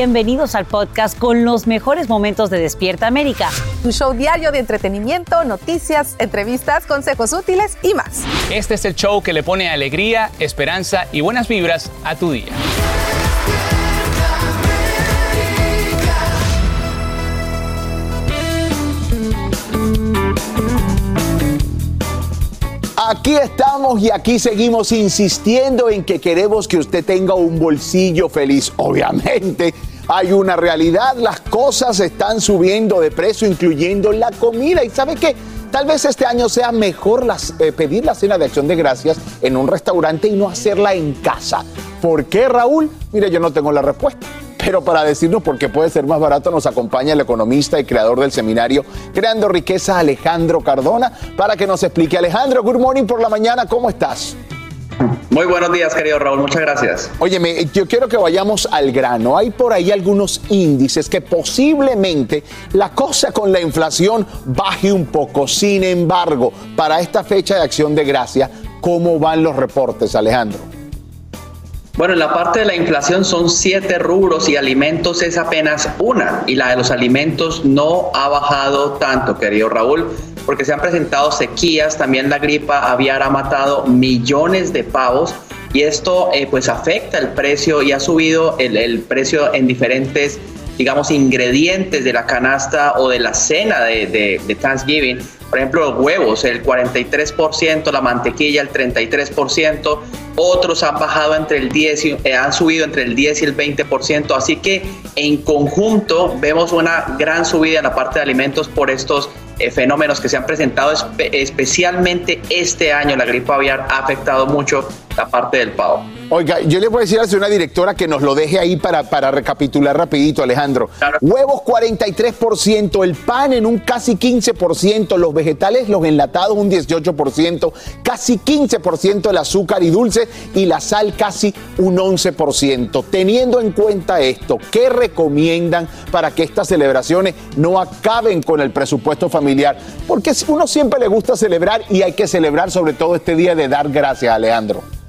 Bienvenidos al podcast con los mejores momentos de Despierta América. Un show diario de entretenimiento, noticias, entrevistas, consejos útiles y más. Este es el show que le pone alegría, esperanza y buenas vibras a tu día. Aquí estamos y aquí seguimos insistiendo en que queremos que usted tenga un bolsillo feliz. Obviamente hay una realidad, las cosas están subiendo de precio, incluyendo la comida. ¿Y sabe qué? Tal vez este año sea mejor eh, pedir la cena de acción de gracias en un restaurante y no hacerla en casa. ¿Por qué, Raúl? Mire, yo no tengo la respuesta. Pero para decirnos por qué puede ser más barato, nos acompaña el economista y creador del seminario Creando Riqueza, Alejandro Cardona, para que nos explique. Alejandro, good morning por la mañana, ¿cómo estás? Muy buenos días, querido Raúl, muchas gracias. Óyeme, yo quiero que vayamos al grano. Hay por ahí algunos índices que posiblemente la cosa con la inflación baje un poco. Sin embargo, para esta fecha de acción de gracia, ¿cómo van los reportes, Alejandro? Bueno, en la parte de la inflación son siete rubros y alimentos es apenas una. Y la de los alimentos no ha bajado tanto, querido Raúl, porque se han presentado sequías. También la gripa aviar ha matado millones de pavos. Y esto eh, pues afecta el precio y ha subido el, el precio en diferentes digamos, ingredientes de la canasta o de la cena de, de, de Thanksgiving. Por ejemplo, los huevos, el 43%, la mantequilla, el 33%, otros han bajado entre el 10 y, eh, han subido entre el 10 y el 20%, así que en conjunto vemos una gran subida en la parte de alimentos por estos eh, fenómenos que se han presentado especialmente este año. La gripe aviar ha afectado mucho la parte del pavo. Oiga, yo le voy a decir a una directora que nos lo deje ahí para, para recapitular rapidito, Alejandro. Huevos 43%, el pan en un casi 15%, los vegetales, los enlatados un 18%, casi 15% el azúcar y dulce y la sal casi un 11%. Teniendo en cuenta esto, ¿qué recomiendan para que estas celebraciones no acaben con el presupuesto familiar? Porque uno siempre le gusta celebrar y hay que celebrar sobre todo este día de dar gracias, Alejandro.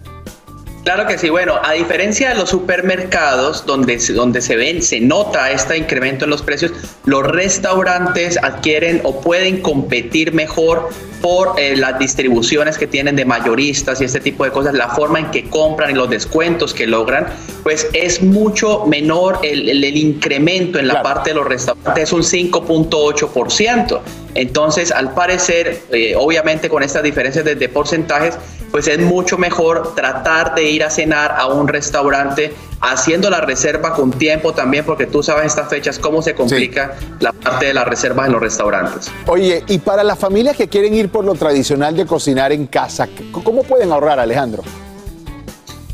Claro que sí, bueno, a diferencia de los supermercados donde, donde se ven, se nota este incremento en los precios, los restaurantes adquieren o pueden competir mejor por eh, las distribuciones que tienen de mayoristas y este tipo de cosas, la forma en que compran y los descuentos que logran, pues es mucho menor el, el, el incremento en la claro. parte de los restaurantes, es un 5.8%. Entonces, al parecer, eh, obviamente con estas diferencias de, de, porcentajes, pues es mucho mejor tratar de ir a cenar a un restaurante haciendo la reserva con tiempo también, porque tú sabes estas fechas cómo se complica sí. la parte de las reservas en los restaurantes. Oye, y para las familias que quieren ir por lo tradicional de cocinar en casa, ¿cómo pueden ahorrar, Alejandro?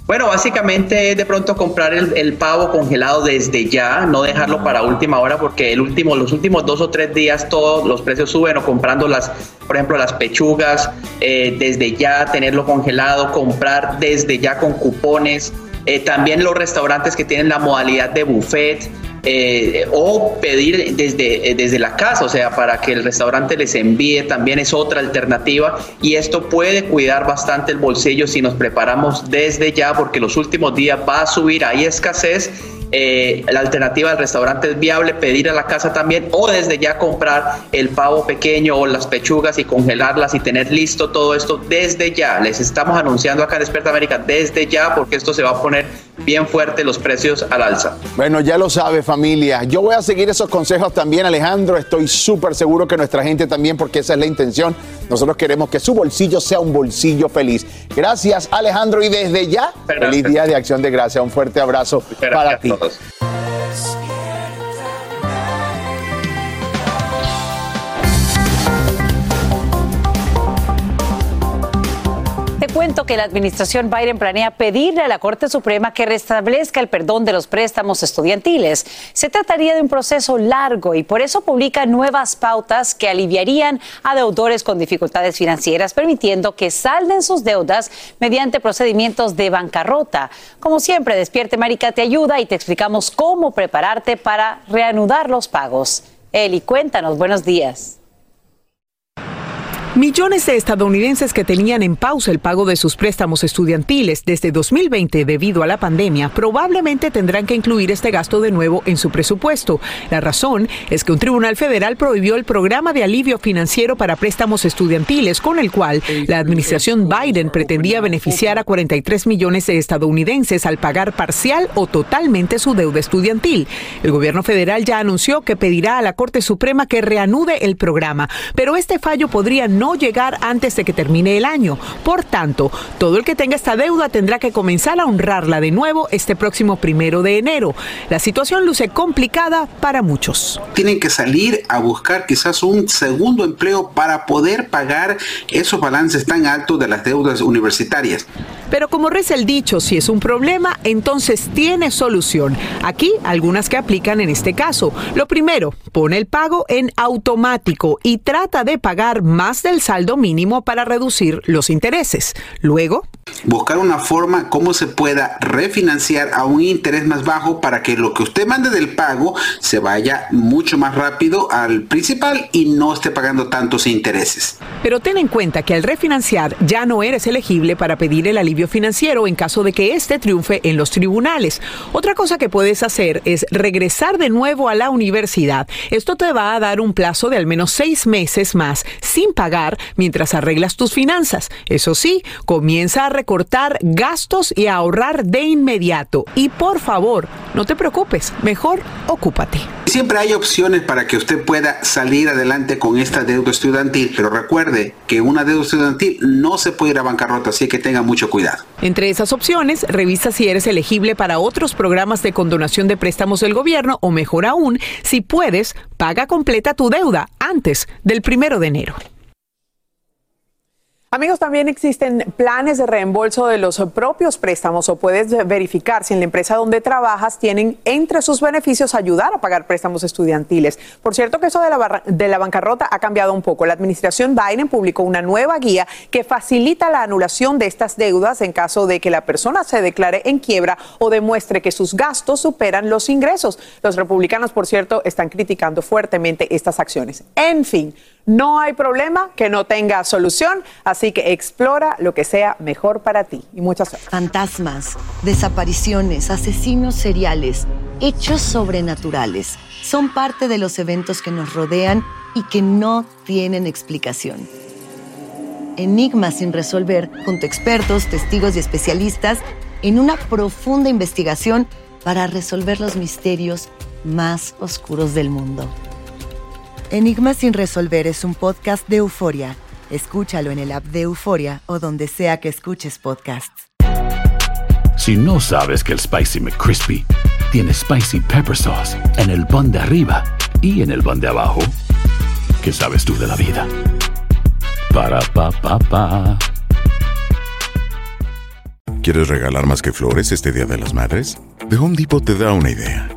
Bueno, básicamente es de pronto comprar el, pavo congelado desde ya, no dejarlo para última hora porque el último, los últimos dos o tres días todos los precios suben o comprando las, por ejemplo, las pechugas eh, desde ya, tenerlo congelado, comprar desde ya con cupones. Eh, también los restaurantes que tienen la modalidad de buffet, eh, o pedir desde, eh, desde la casa, o sea, para que el restaurante les envíe, también es otra alternativa y esto puede cuidar bastante el bolsillo si nos preparamos desde ya, porque los últimos días va a subir, hay escasez eh, la alternativa del restaurante es viable, pedir a la casa también o desde ya comprar el pavo pequeño o las pechugas y congelarlas y tener listo todo esto desde ya. Les estamos anunciando acá en Despierta América desde ya porque esto se va a poner bien fuerte los precios al alza. Bueno, ya lo sabe familia. Yo voy a seguir esos consejos también, Alejandro. Estoy súper seguro que nuestra gente también porque esa es la intención. Nosotros queremos que su bolsillo sea un bolsillo feliz. Gracias Alejandro y desde ya, feliz día de acción de gracia. Un fuerte abrazo para ti. Cuento que la administración Biden planea pedirle a la Corte Suprema que restablezca el perdón de los préstamos estudiantiles. Se trataría de un proceso largo y por eso publica nuevas pautas que aliviarían a deudores con dificultades financieras, permitiendo que salden sus deudas mediante procedimientos de bancarrota. Como siempre, Despierte Marica te ayuda y te explicamos cómo prepararte para reanudar los pagos. Eli, cuéntanos, buenos días. Millones de estadounidenses que tenían en pausa el pago de sus préstamos estudiantiles desde 2020 debido a la pandemia probablemente tendrán que incluir este gasto de nuevo en su presupuesto. La razón es que un tribunal federal prohibió el programa de alivio financiero para préstamos estudiantiles con el cual la administración Biden pretendía beneficiar a 43 millones de estadounidenses al pagar parcial o totalmente su deuda estudiantil. El gobierno federal ya anunció que pedirá a la Corte Suprema que reanude el programa, pero este fallo podría no llegar antes de que termine el año. Por tanto, todo el que tenga esta deuda tendrá que comenzar a honrarla de nuevo este próximo primero de enero. La situación luce complicada para muchos. Tienen que salir a buscar quizás un segundo empleo para poder pagar esos balances tan altos de las deudas universitarias. Pero como reza el dicho, si es un problema, entonces tiene solución. Aquí algunas que aplican en este caso. Lo primero, pone el pago en automático y trata de pagar más del saldo mínimo para reducir los intereses. Luego, buscar una forma cómo se pueda refinanciar a un interés más bajo para que lo que usted mande del pago se vaya mucho más rápido al principal y no esté pagando tantos intereses. Pero ten en cuenta que al refinanciar ya no eres elegible para pedir el alivio financiero en caso de que éste triunfe en los tribunales. Otra cosa que puedes hacer es regresar de nuevo a la universidad. Esto te va a dar un plazo de al menos seis meses más sin pagar mientras arreglas tus finanzas. Eso sí, comienza a recortar gastos y a ahorrar de inmediato. Y por favor, no te preocupes, mejor ocúpate. Siempre hay opciones para que usted pueda salir adelante con esta deuda estudiantil, pero recuerde que una deuda estudiantil no se puede ir a bancarrota, así que tenga mucho cuidado. Entre esas opciones, revisa si eres elegible para otros programas de condonación de préstamos del gobierno o mejor aún, si puedes, paga completa tu deuda antes del primero de enero. Amigos, también existen planes de reembolso de los propios préstamos o puedes verificar si en la empresa donde trabajas tienen entre sus beneficios ayudar a pagar préstamos estudiantiles. Por cierto que eso de la, de la bancarrota ha cambiado un poco. La administración Biden publicó una nueva guía que facilita la anulación de estas deudas en caso de que la persona se declare en quiebra o demuestre que sus gastos superan los ingresos. Los republicanos, por cierto, están criticando fuertemente estas acciones. En fin. No hay problema que no tenga solución, así que explora lo que sea mejor para ti. Y muchas gracias. Fantasmas, desapariciones, asesinos seriales, hechos sobrenaturales son parte de los eventos que nos rodean y que no tienen explicación. Enigmas sin resolver, junto a expertos, testigos y especialistas, en una profunda investigación para resolver los misterios más oscuros del mundo. Enigma sin resolver es un podcast de euforia. Escúchalo en el app de Euforia o donde sea que escuches podcasts. Si no sabes que el Spicy McCrispy tiene Spicy Pepper Sauce en el pan de arriba y en el pan de abajo, ¿qué sabes tú de la vida? Para, pa, pa, pa. ¿Quieres regalar más que flores este Día de las Madres? The Home Depot te da una idea.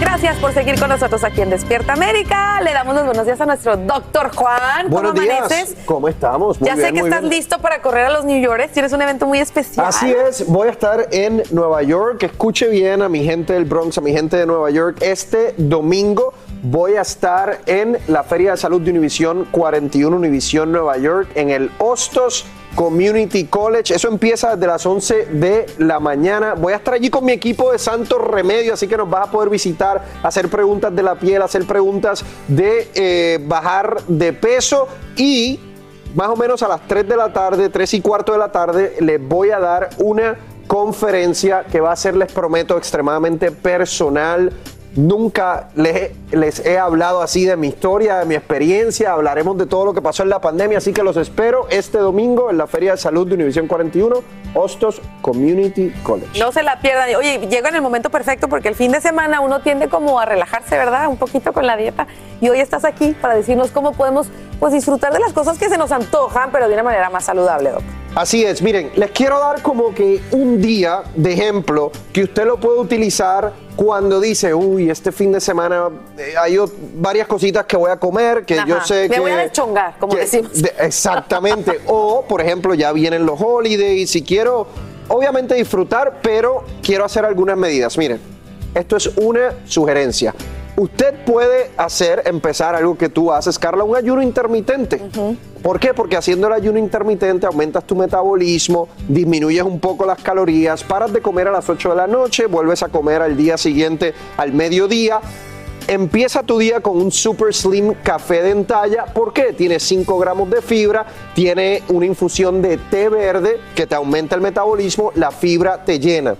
Gracias por seguir con nosotros aquí en Despierta América. Le damos los buenos días a nuestro doctor Juan. Buenos ¿Cómo días. amaneces? ¿Cómo estamos? Muy ya sé que muy estás bien. listo para correr a los New Yorkers. Tienes un evento muy especial. Así es, voy a estar en Nueva York. Escuche bien a mi gente del Bronx, a mi gente de Nueva York. Este domingo voy a estar en la Feria de Salud de Univisión 41 Univisión Nueva York en el Hostos Community College. Eso empieza desde las 11 de la mañana. Voy a estar allí con mi equipo de Santo Remedio, así que nos vas a poder visitar, hacer preguntas de la piel, hacer preguntas de eh, bajar de peso y más o menos a las 3 de la tarde, 3 y cuarto de la tarde, les voy a dar una conferencia que va a ser, les prometo, extremadamente personal. Nunca les he, les he hablado así de mi historia, de mi experiencia. Hablaremos de todo lo que pasó en la pandemia. Así que los espero este domingo en la Feria de Salud de Univisión 41, Hostos Community College. No se la pierdan. Oye, llega en el momento perfecto porque el fin de semana uno tiende como a relajarse, ¿verdad? Un poquito con la dieta. Y hoy estás aquí para decirnos cómo podemos pues, disfrutar de las cosas que se nos antojan, pero de una manera más saludable, Doc. Así es, miren, les quiero dar como que un día de ejemplo que usted lo puede utilizar cuando dice, uy, este fin de semana eh, hay varias cositas que voy a comer, que yo sé me que... voy a deschongar, como que- decimos. de- exactamente. o, por ejemplo, ya vienen los holidays y quiero, obviamente, disfrutar, pero quiero hacer algunas medidas. Miren, esto es una sugerencia. Usted puede hacer, empezar algo que tú haces, Carla, un ayuno intermitente. ¿Por qué? Porque haciendo el ayuno intermitente aumentas tu metabolismo, disminuyes un poco las calorías, paras de comer a las 8 de la noche, vuelves a comer al día siguiente al mediodía. Empieza tu día con un Super Slim café de entalla. ¿Por qué? Tiene 5 gramos de fibra, tiene una infusión de té verde que te aumenta el metabolismo, la fibra te llena.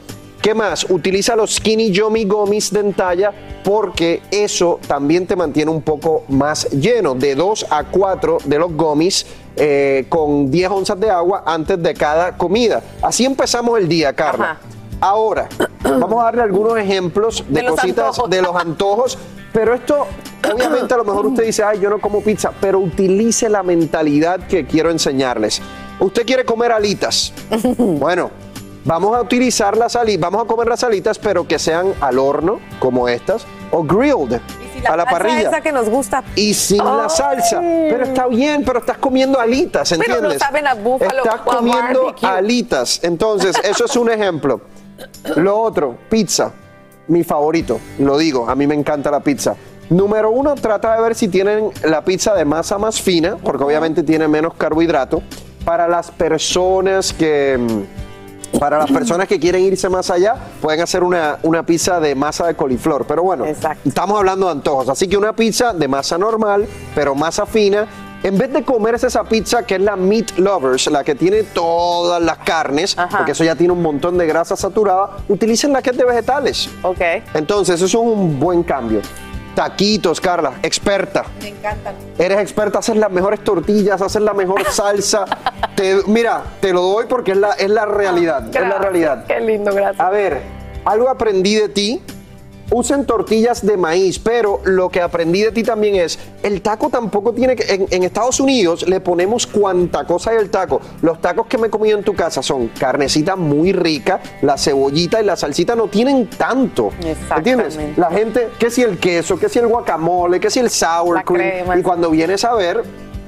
¿Qué más? Utiliza los Skinny Yummy Gummies de entalla porque eso también te mantiene un poco más lleno, de 2 a 4 de los gummies eh, con 10 onzas de agua antes de cada comida. Así empezamos el día, Carla. Ahora, vamos a darle algunos ejemplos de, cositas antojos. de los antojos, pero esto, obviamente a lo mejor usted dice, ay, yo no como pizza, pero utilice la mentalidad que quiero enseñarles. Usted quiere comer alitas. Bueno, vamos a utilizar las alitas, vamos a comer las alitas, pero que sean al horno, como estas, o grilled, a la salsa parrilla. esa que nos gusta. Y sin la salsa. Pero está bien, pero estás comiendo alitas, Pero ¿entiendes? no saben a búfalo Estás o a comiendo barbecue. alitas. Entonces, eso es un ejemplo. Lo otro, pizza. Mi favorito, lo digo, a mí me encanta la pizza. Número uno, trata de ver si tienen la pizza de masa más fina, porque obviamente tiene menos carbohidrato. Para las personas que... Para las personas que quieren irse más allá, pueden hacer una, una pizza de masa de coliflor. Pero bueno, estamos hablando de antojos. Así que una pizza de masa normal, pero masa fina. En vez de comerse esa pizza que es la Meat Lovers, la que tiene todas las carnes, porque eso ya tiene un montón de grasa saturada, utilicen la que es de vegetales. Ok. Entonces, eso es un buen cambio. Taquitos, Carla, experta. Me encantan. Eres experta, haces las mejores tortillas, haces la mejor salsa. Te- mira, te lo doy porque es la, es la realidad. es la realidad. Qué lindo, gracias. A ver, algo aprendí de ti. Usen tortillas de maíz, pero lo que aprendí de ti también es, el taco tampoco tiene que, en, en Estados Unidos le ponemos cuanta cosa hay el taco. Los tacos que me he comido en tu casa son carnecita muy rica, la cebollita y la salsita no tienen tanto. ¿Entiendes? La gente, que si el queso, que si el guacamole, que si el sour La cream. crema. Y cuando vienes a ver,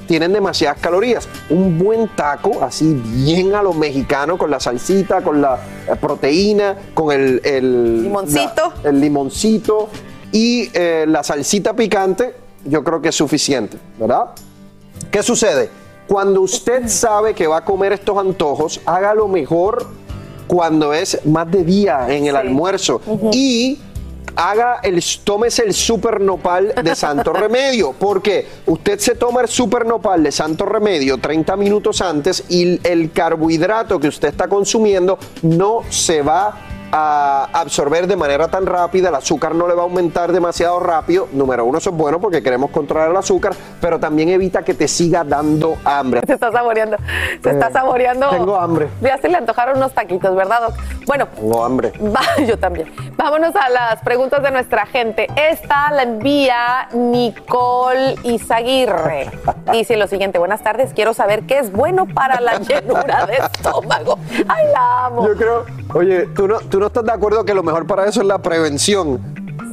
tienen demasiadas calorías. Un buen taco, así bien a lo mexicano, con la salsita, con la eh, proteína, con el, el Limoncito. la- el limoncito y eh, la salsita picante, yo creo que es suficiente, ¿verdad? ¿Qué sucede? Cuando usted sabe que va a comer estos antojos, hágalo mejor cuando es más de día en el almuerzo. Y haga el, tómese el super nopal de Santo Remedio, porque usted se toma el super nopal de Santo Remedio 30 minutos antes y el carbohidrato que usted está consumiendo no se va a absorber de manera tan rápida, el azúcar no le va a aumentar demasiado rápido. Número uno, eso es bueno porque queremos controlar el azúcar, pero también evita que te siga dando hambre. Se está saboreando, se está Eh, saboreando. Tengo hambre. Ya se le antojaron unos taquitos, ¿verdad, Doc? Bueno, Tengo hambre. Va- yo también. Vámonos a las preguntas de nuestra gente. Esta la envía Nicole Izaguirre. Dice lo siguiente, buenas tardes, quiero saber qué es bueno para la llenura de estómago. Ay, la amo. Yo creo, oye, ¿tú no, tú no estás de acuerdo que lo mejor para eso es la prevención.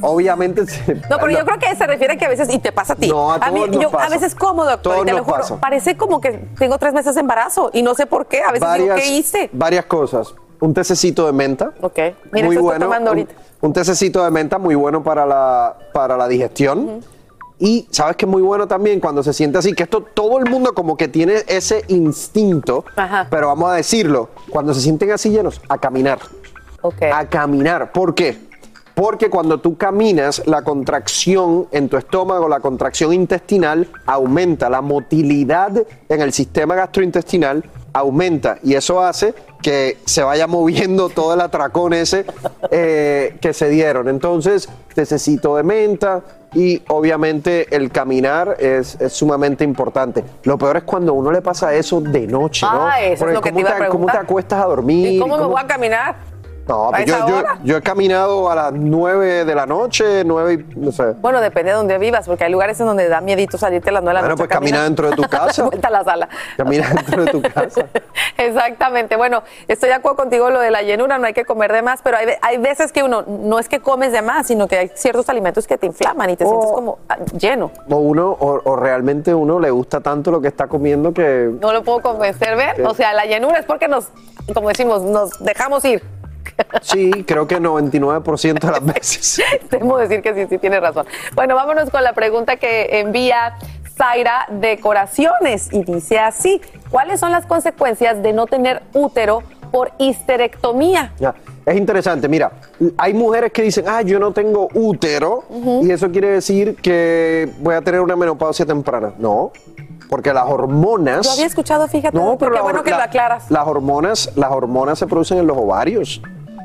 Obviamente. se- No, pero yo creo que se refiere que a veces, y te pasa a ti. No, a mí, todos nos yo a pasa. veces como, doctor, Todos y te lo nos juro, pasa. parece como que tengo tres meses de embarazo y no sé por qué. A veces digo, ¿qué hice? varias cosas. Un tececito de menta. Ok. Mira, muy bueno. tomando ahorita. un tececito de menta muy bueno para la, para la digestión. Y sabes que es muy bueno también cuando se siente así, que esto todo el mundo como que tiene ese instinto, pero vamos a decirlo, cuando se sienten así llenos, a caminar. A caminar. ¿Por qué? Porque cuando tú caminas, la contracción en tu estómago, la contracción intestinal aumenta, la motilidad en el sistema gastrointestinal aumenta y eso hace que se vaya moviendo todo el atracón ese eh, que se dieron. Entonces, necesito de menta y obviamente el caminar es, es sumamente importante. Lo peor es cuando a uno le pasa eso de noche, ¿no? Ah, eso es Porque lo que te ¿cómo iba a ¿Cómo te acuestas a dormir? ¿Y cómo me ¿Cómo- voy a caminar? No, ¿A pues yo, he caminado a las 9 de la noche, 9 y no sé. Bueno, depende de donde vivas, porque hay lugares en donde da miedito salirte a las 9 de la Bueno, noche. pues a caminar. camina dentro de tu casa. Vuelta a la sala. Camina dentro de tu casa. Exactamente. Bueno, estoy de acuerdo contigo lo de la llenura, no hay que comer de más, pero hay, hay veces que uno no es que comes de más, sino que hay ciertos alimentos que te inflaman y te sientes como ah, lleno. O uno, o, o realmente uno le gusta tanto lo que está comiendo que. No lo puedo convencer, ¿ver? Sí. O sea, la llenura es porque nos, como decimos, nos dejamos ir. Sí, creo que 99% de las veces. Debo decir que sí, sí, tiene razón. Bueno, vámonos con la pregunta que envía Zaira Decoraciones y dice así, ¿cuáles son las consecuencias de no tener útero por histerectomía? Ya, Es interesante, mira, hay mujeres que dicen, ah, yo no tengo útero, y eso quiere decir que voy a tener una menopausia temprana. No, porque las hormonas. Yo había escuchado, fíjate, No, pero qué bueno que la- lo aclaras. Las hormonas, las hormonas se producen en los ovarios.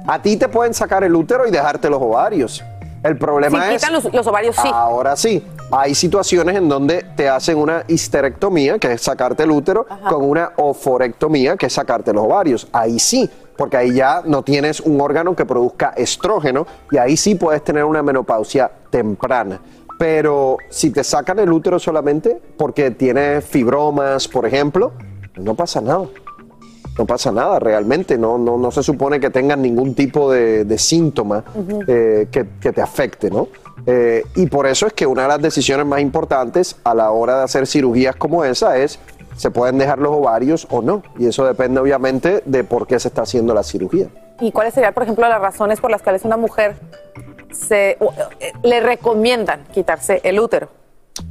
A ti te pueden sacar el útero y dejarte los ovarios. El problema Si es. quitan los, los ovarios, sí. Ahora sí, hay situaciones en donde te hacen una histerectomía, que es sacarte el útero, con una oforectomía, que es sacarte los ovarios. Ahí sí, porque ahí ya no tienes un órgano que produzca estrógeno y ahí sí puedes tener una menopausia temprana. Pero si te sacan el útero solamente porque tienes fibromas, por ejemplo, no pasa nada. No pasa nada realmente, no, no, no se supone que tengan ningún tipo de, de síntoma eh, que, que te afecte, ¿no? Eh, y por eso es que una de las decisiones más importantes a la hora de hacer cirugías como esa es, ¿se pueden dejar los ovarios o no? Y eso depende obviamente de por qué se está haciendo la cirugía. ¿Y cuáles serían, por ejemplo, las razones por las cuales una mujer se, eh, le recomiendan quitarse el útero?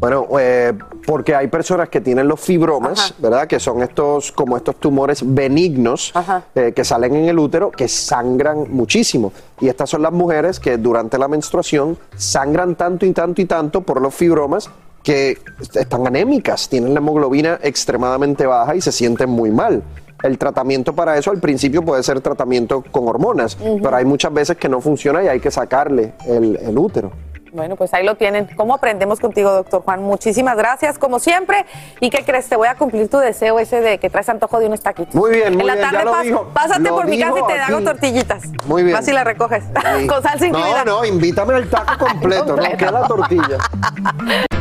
Bueno, eh, porque hay personas que tienen los fibromas, ¿verdad? Que son estos, como estos tumores benignos eh, que salen en el útero, que sangran muchísimo. Y estas son las mujeres que durante la menstruación sangran tanto y tanto y tanto por los fibromas que están anémicas, tienen la hemoglobina extremadamente baja y se sienten muy mal. El tratamiento para eso al principio puede ser tratamiento con hormonas, pero hay muchas veces que no funciona y hay que sacarle el- el útero. Bueno, pues ahí lo tienen. ¿Cómo aprendemos contigo, doctor Juan? Muchísimas gracias, como siempre. ¿Y qué crees? Te voy a cumplir tu deseo ese de que traes antojo de unos taquitos. Muy bien, muy En la bien, ya tarde lo pas- dijo. pásate Lo por mi casa y te hago tortillitas. Muy bien. Vas y la recoges. Sí. Con salsa incluida. No, no, invítame al taco completo, no que la tortilla.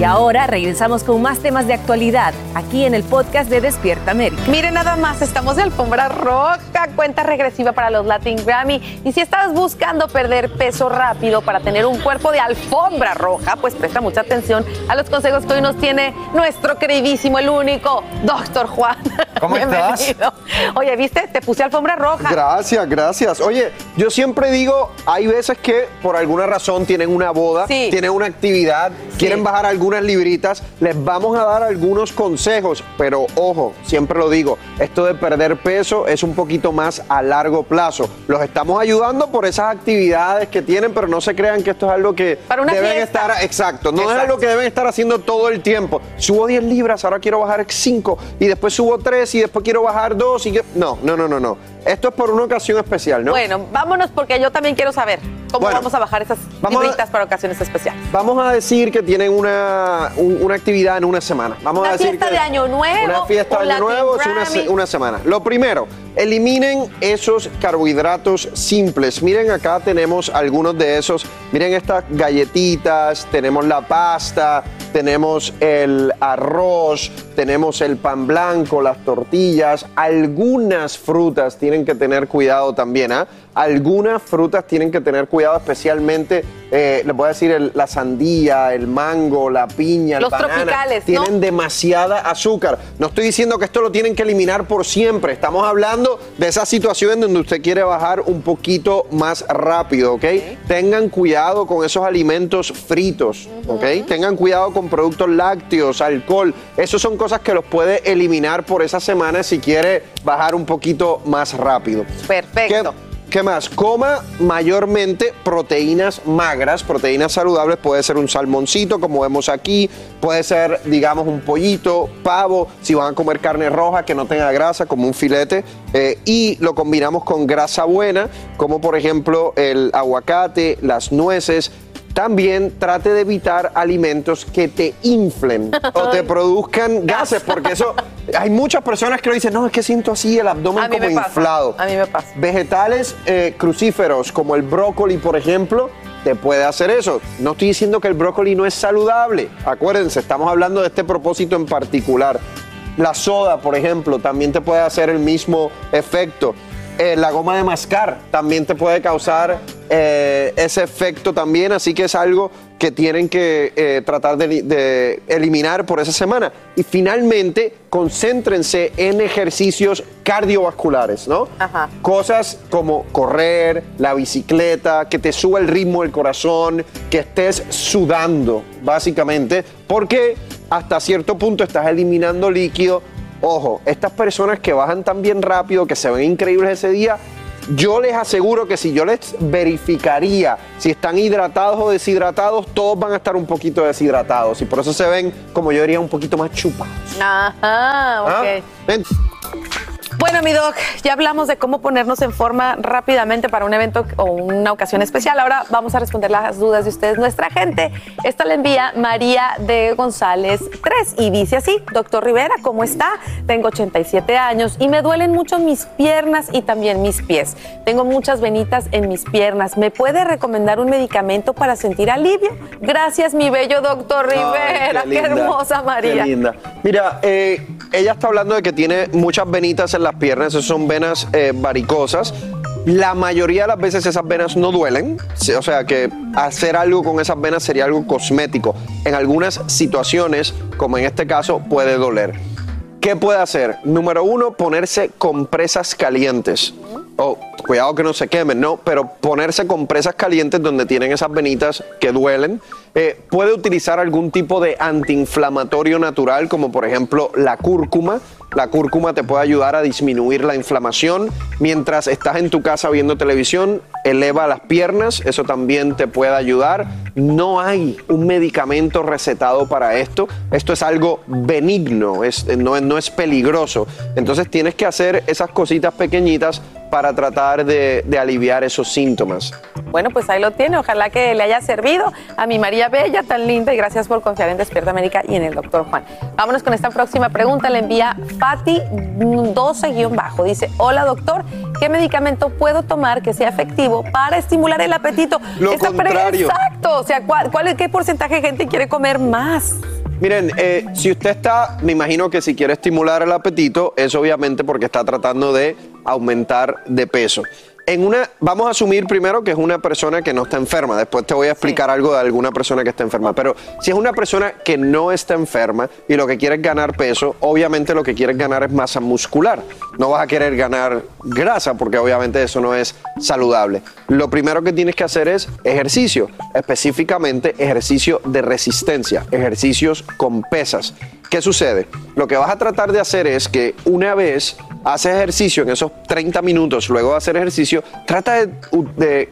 Y ahora regresamos con más temas de actualidad aquí en el podcast de Despierta América. Miren nada más, estamos de alfombra roja, cuenta regresiva para los Latin Grammy. Y si estás buscando perder peso rápido para tener un cuerpo de alfombra roja, pues presta mucha atención a los consejos que hoy nos tiene nuestro queridísimo, el único, Doctor Juan. ¿Cómo estás? Bienvenido. Oye, ¿viste? Te puse alfombra roja. Gracias, gracias. Oye, yo siempre digo, hay veces que por alguna razón tienen una boda, Sí. tienen una actividad, quieren bajar algunas libritas, les vamos a dar algunos consejos, pero ojo, siempre lo digo, esto de perder peso es un poquito más a largo plazo. Los estamos ayudando por esas actividades que tienen, pero no se crean que esto es algo que Para una deben fiesta. estar, exacto, no es algo que deben estar haciendo todo el tiempo. Subo 10 libras, ahora quiero bajar 5 y después subo 3 y después quiero bajar 2 y que... No, no, no, no, no. Esto es por una ocasión especial, ¿no? Bueno, vámonos porque yo también quiero saber cómo Bueno, vamos a bajar esas libritas para ocasiones especiales. Vamos a decir que tienen una, un- una actividad en una semana. Vamos Una a decir fiesta que de Año Nuevo, Una fiesta de Año Nuevo es una, una semana. Lo primero, eliminen esos carbohidratos simples. Miren acá tenemos algunos de esos. Miren estas galletitas, tenemos la pasta, tenemos el arroz, tenemos el pan blanco, las tortillas. Algunas frutas tienen que tener cuidado también, ¿ah? Algunas frutas tienen que tener cuidado, especialmente, eh, les voy a decir, el- la sandía, el mango, la piña, el Los banana. tropicales, ¿no? Tienen demasiada azúcar. No estoy diciendo que esto lo tienen que eliminar por siempre. Estamos hablando de esa situación donde usted quiere bajar un poquito más rápido, ¿ok? Tengan cuidado con esos alimentos fritos, ¿ok? Tengan cuidado con productos lácteos, alcohol. Esas son cosas que los puede eliminar por esa semana si quiere bajar un poquito más rápido. Perfecto. ¿Qué, qué más? Coma mayormente proteínas magras, proteínas saludables. Puede ser un salmoncito, como vemos aquí. Puede ser, digamos, un pollito, pavo. Si van a comer carne roja que no tenga grasa, como un filete. eh, y lo combinamos con grasa buena, como por ejemplo el aguacate, las nueces. También trate de evitar alimentos que te inflen o te produzcan gases, porque eso hay muchas personas que lo dicen, no, es que siento así el abdomen como pasa, inflado. a mí me pasa. Vegetales eh, crucíferos como el brócoli, por ejemplo, te puede hacer eso. No estoy diciendo que el brócoli no es saludable. Acuérdense, estamos hablando de este propósito en particular. La soda, por ejemplo, también te puede hacer el mismo efecto. Eh, la goma de mascar también te puede causar eh, ese efecto también, así que es algo que tienen que eh, tratar de, de eliminar por esa semana. Y finalmente, concéntrense en ejercicios cardiovasculares, ¿no? Cosas como correr, la bicicleta, que te suba el ritmo del corazón, que estés sudando, básicamente, porque hasta cierto punto estás eliminando líquido. Ojo, estas personas que bajan tan bien rápido, que se ven increíbles ese día, yo les aseguro que si yo les verificaría si están hidratados o deshidratados, todos van a estar un poquito deshidratados y por eso se ven, como yo diría, un poquito más chupados. Ajá, ok. ¿ah? Bueno, mi doc, ya hablamos de cómo ponernos en forma rápidamente para un evento o una ocasión especial. Ahora vamos a responder las dudas de ustedes, nuestra gente. Esto le envía María de González 3 y dice así, doctor Rivera, ¿cómo está? Tengo 87 años y me duelen mucho mis piernas y también mis pies. Tengo muchas venitas en mis piernas. ¿Me puede recomendar un medicamento para sentir alivio? Gracias, mi bello doctor Rivera. Ay, qué, linda, hermosa María. Qué linda. Mira, eh, ella está hablando de que tiene muchas venitas en las piernas, esas son venas eh, varicosas. La mayoría de las veces esas venas no duelen, o sea que hacer algo con esas venas sería algo cosmético. En algunas situaciones, como en este caso, puede doler. ¿Qué puede hacer? Número uno, ponerse compresas calientes. Oh, cuidado que no se quemen, ¿no? Pero ponerse compresas calientes donde tienen esas venitas que duelen. Eh, puede utilizar algún tipo de antiinflamatorio natural, como por ejemplo la cúrcuma. La cúrcuma te puede ayudar a disminuir la inflamación. Mientras estás en tu casa viendo televisión, eleva las piernas, eso también te puede ayudar. No hay un medicamento recetado para esto. Esto es algo benigno, es, no, es- no es peligroso. Entonces tienes que hacer esas cositas pequeñitas para tratar de aliviar esos síntomas. Bueno, pues ahí lo tiene. Ojalá que le haya servido a mi María Bella, tan linda, y gracias por confiar en Despierta América y en el doctor Juan. Vámonos con esta próxima pregunta. Le envía Fati 12-bajo. Dice, hola doctor, ¿qué medicamento puedo tomar que sea efectivo para estimular el apetito? Lo Esta contrario. Exacto. O sea, ¿cuál, cuál, ¿qué porcentaje de gente quiere comer más? Miren, eh, si usted está, me imagino que si quiere estimular el apetito, es obviamente porque está tratando de aumentar de peso. En una, vamos a asumir primero que es una persona que no está enferma. Después te voy a explicar algo de alguna persona que está enferma. Pero si es una persona que no está enferma y lo que quiere es ganar peso, obviamente lo que quieres ganar es masa muscular. No vas a querer ganar grasa porque obviamente eso no es saludable. Lo primero que tienes que hacer es ejercicio, específicamente ejercicio de resistencia, ejercicios con pesas. ¿Qué sucede? Lo que vas a tratar de hacer es que una vez haces ejercicio en esos 30 minutos, luego de hacer ejercicio, trata de,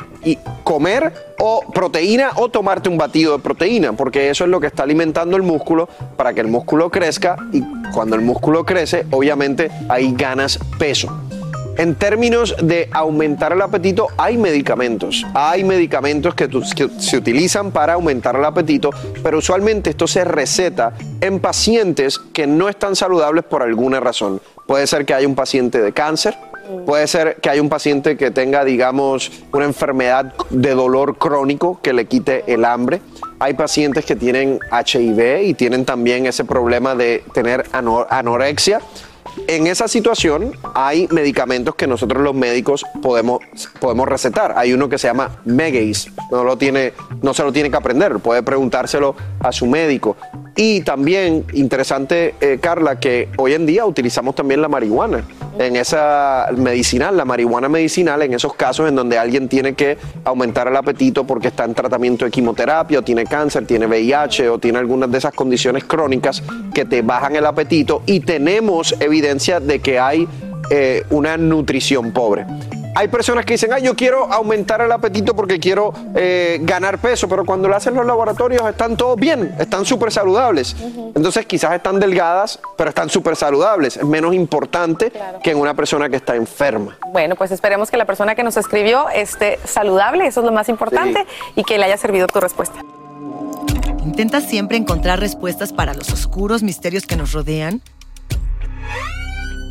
comer o proteína o tomarte un batido de proteína, porque eso es lo que está alimentando el músculo para que el músculo crezca y cuando el músculo crece, obviamente ahí ganas peso. En términos de aumentar el apetito, hay medicamentos. Hay medicamentos que, se utilizan para aumentar el apetito, pero usualmente esto se receta en pacientes que no están saludables por alguna razón. Puede ser que haya un paciente de cáncer, puede ser que haya un paciente que tenga, digamos, una enfermedad de dolor crónico que le quite el hambre. Hay pacientes que tienen HIV y tienen también ese problema de tener ano- anorexia. En esa situación hay medicamentos que nosotros los médicos podemos, podemos recetar. Hay uno que se llama Megace, no, lo tiene, no se lo tiene que aprender, puede preguntárselo a su médico. Y también, interesante, eh, Carla, que hoy en día utilizamos también la marihuana en esa medicinal, la marihuana medicinal, en esos casos en donde alguien tiene que aumentar el apetito porque está en tratamiento de quimioterapia, o tiene cáncer, tiene VIH o tiene algunas de esas condiciones crónicas que te bajan el apetito y tenemos evidencia de que hay eh, una nutrición pobre. Hay personas que dicen, ay, yo quiero aumentar el apetito porque quiero eh, ganar peso, pero cuando lo hacen los laboratorios están todos bien, están súper saludables. Entonces quizás están delgadas, pero están súper saludables. Es menos importante que en una persona que está enferma. Bueno, pues esperemos que la persona que nos escribió esté saludable, eso es lo más importante, y que le haya servido tu respuesta. ¿Intentas siempre encontrar respuestas para los oscuros misterios que nos rodean?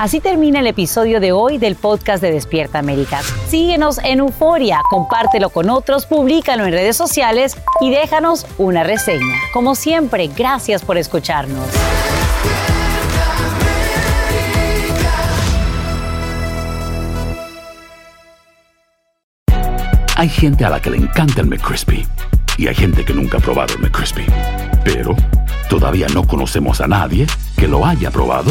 Así termina el episodio de hoy del podcast de Despierta América. Síguenos en Euforia, compártelo con otros, públicalo en redes sociales y déjanos una reseña. Como siempre, gracias por escucharnos. Hay gente a la que le encanta el McCrispy y hay gente que nunca ha probado el McCrispy. Pero todavía no conocemos a nadie que lo haya probado